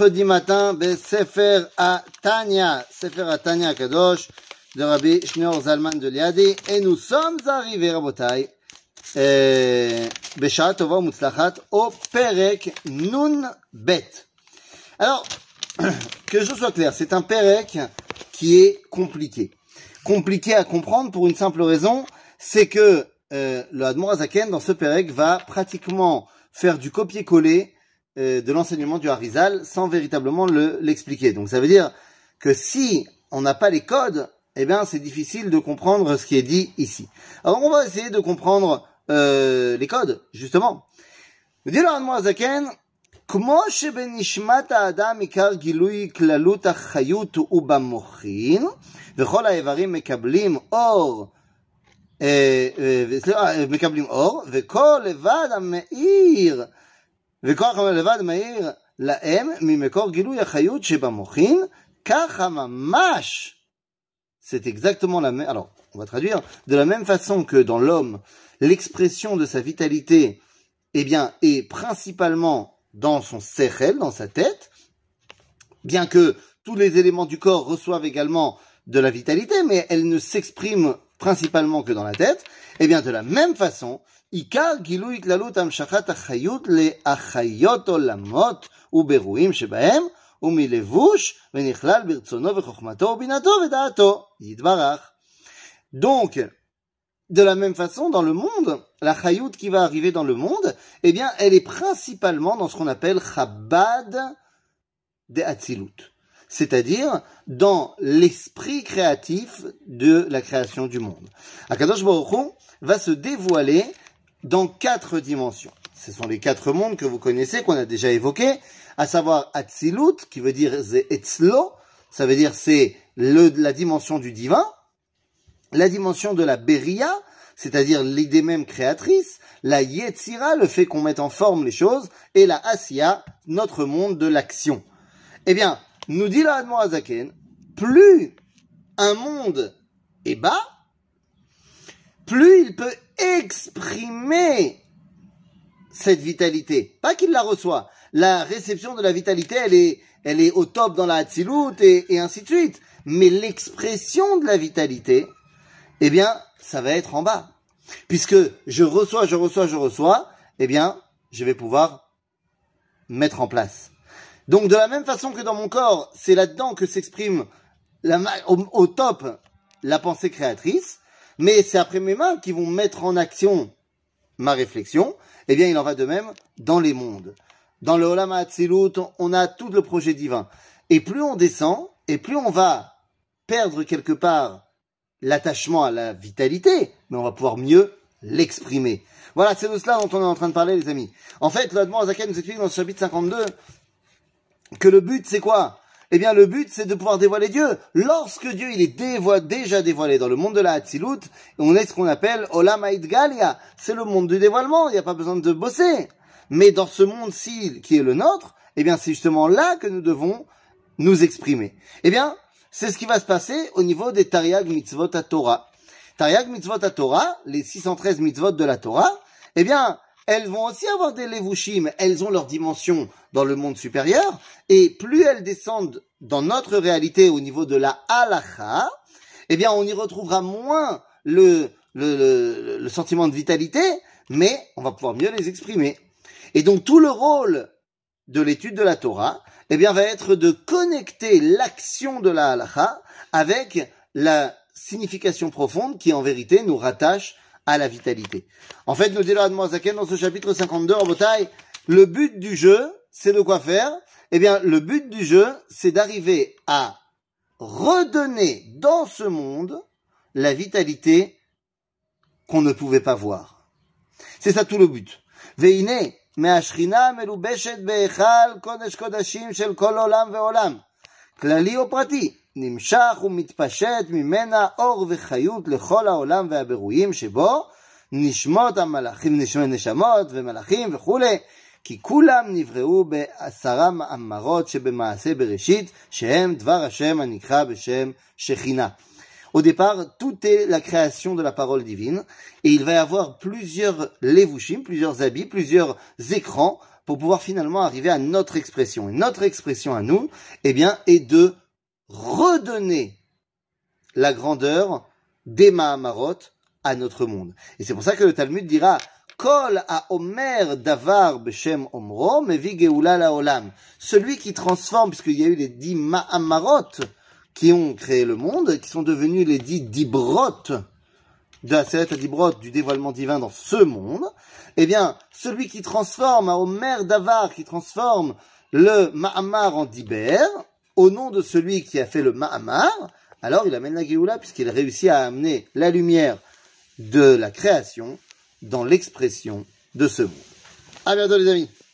mercredi matin, Sefer Atania, Sefer Atania Kadosh, de Rabbi Shneur Zalman de Liadi, et nous sommes arrivés, Rabotai, euh, Beshat Tova Mutzlachat, au Perek Nun Bet. Alors, que je sois clair, c'est un Perek qui est compliqué. Compliqué à comprendre pour une simple raison, c'est que euh, le Admor Azaken, dans ce Perek, va pratiquement faire du copier-coller de l'enseignement du Harizal sans véritablement l'expliquer. Donc ça veut dire que si on n'a pas les codes, eh bien c'est difficile de comprendre ce qui est dit ici. Alors on va essayer de comprendre euh, les codes, justement. Dit le Azaken, כמו שבנשמת האדם עיקר גילוי כללות החיות הוא במוחין, וכל האיברים מקבלים אור, מקבלים אור, וכל לבד המאיר וכוח לבד מאיר להם ממקור גילוי החיות שבמוחין, ככה ממש. C'est exactement la même. Alors, on va traduire. De la même façon que dans l'homme, l'expression de sa vitalité, eh bien, est principalement dans son sechel, dans sa tête, bien que tous les éléments du corps reçoivent également de la vitalité, mais elle ne s'exprime principalement que dans la tête, eh bien de la même façon, Ikar Gilu Itlalut Amshachat Achayut Le Achayot Olamot Uberuim Shebaem Umilevush Venichlal Birtsono Vechokmato Ubinato Vedato Yidbarach. Donc, de la même façon, dans le monde, la chayout qui va arriver dans le monde, eh bien, elle est principalement dans ce qu'on appelle Chabad de Hatzilut. C'est-à-dire dans l'esprit créatif de la création du monde. Akadosh Baruch va se dévoiler dans quatre dimensions. Ce sont les quatre mondes que vous connaissez, qu'on a déjà évoqués, à savoir Atzilut, qui veut dire Etzlo, ça veut dire c'est la dimension du divin, la dimension de la Beria, c'est-à-dire l'idée même créatrice, la Yetzira, le fait qu'on mette en forme les choses, et la Asiya, notre monde de l'action. Eh bien, nous dit la Azaken, plus un monde est bas, plus il peut exprimer cette vitalité. Pas qu'il la reçoit. La réception de la vitalité, elle est, au top dans la Hatzilut et ainsi de suite. Mais l'expression de la vitalité, eh bien, ça va être en bas. Puisque je reçois, je reçois, je reçois, eh bien, je vais pouvoir mettre en place. Donc, de la même façon que dans mon corps, c'est là-dedans que s'exprime au, top la pensée créatrice, mais c'est après mes mains qui vont mettre en action ma réflexion, eh bien il en va de même dans les mondes. Dans le Olam Hatzilut, on a tout le projet divin. Et plus on descend, et plus on va perdre quelque part l'attachement à la vitalité, mais on va pouvoir mieux l'exprimer. Voilà, c'est de cela dont on est en train de parler, les amis. En fait, l'Admon Azaken nous explique dans ce chapitre 52 que le but, c'est quoi? Eh bien, le but, c'est de pouvoir dévoiler Dieu. Lorsque Dieu, il est déjà dévoilé dans le monde de la Hatzilut, on est ce qu'on appelle Olam Galia. C'est le monde du dévoilement. Il n'y a pas besoin de bosser. Mais dans ce monde-ci, qui est le nôtre, eh bien, c'est justement là que nous devons nous exprimer. Eh bien, c'est ce qui va se passer au niveau des Tariag Mitzvot à Torah. Tariag Mitzvot à Torah, les 613 mitzvot de la Torah, eh bien, elles vont aussi avoir des levushim, elles ont leur dimension dans le monde supérieur, et plus elles descendent dans notre réalité au niveau de la halacha, eh bien on y retrouvera moins le, le, le, sentiment de vitalité, mais on va pouvoir mieux les exprimer. Et donc tout le rôle de l'étude de la Torah, eh bien va être de connecter l'action de la halacha avec la signification profonde qui en vérité nous rattache à la vitalité. En fait, nous dit le Zaken dans ce chapitre 52, en bataille, le but du jeu, c'est de quoi faire Eh bien, le but du jeu, c'est d'arriver à redonner dans ce monde la vitalité qu'on ne pouvait pas voir. C'est ça tout le but. Veine, מהשכינה מלובשת בהיכל קודש קודשים של כל עולם ועולם, כללי או פרטי, נמשך ומתפשט ממנה אור וחיות לכל העולם והבירויים שבו, נשמות המלאכים, נשמות ומלאכים וכולי, כי כולם נבראו בעשרה מאמרות שבמעשה בראשית, שהם דבר השם הנקרא בשם שכינה. Au départ, tout est la création de la parole divine, et il va y avoir plusieurs levushim, plusieurs habits, plusieurs écrans pour pouvoir finalement arriver à notre expression. Et notre expression à nous, eh bien, est de redonner la grandeur des Mahamarot à notre monde. Et c'est pour ça que le Talmud dira celui qui transforme, puisqu'il y a eu les dix Mahamarot qui ont créé le monde, qui sont devenus les dix Dibrot de la à Dibrot, du dévoilement divin dans ce monde, eh bien, celui qui transforme à Omer Davar, qui transforme le Mahamar en Diber, au nom de celui qui a fait le Mahamar, alors il amène la Géoula puisqu'il réussit à amener la lumière de la création dans l'expression de ce monde. À bientôt les amis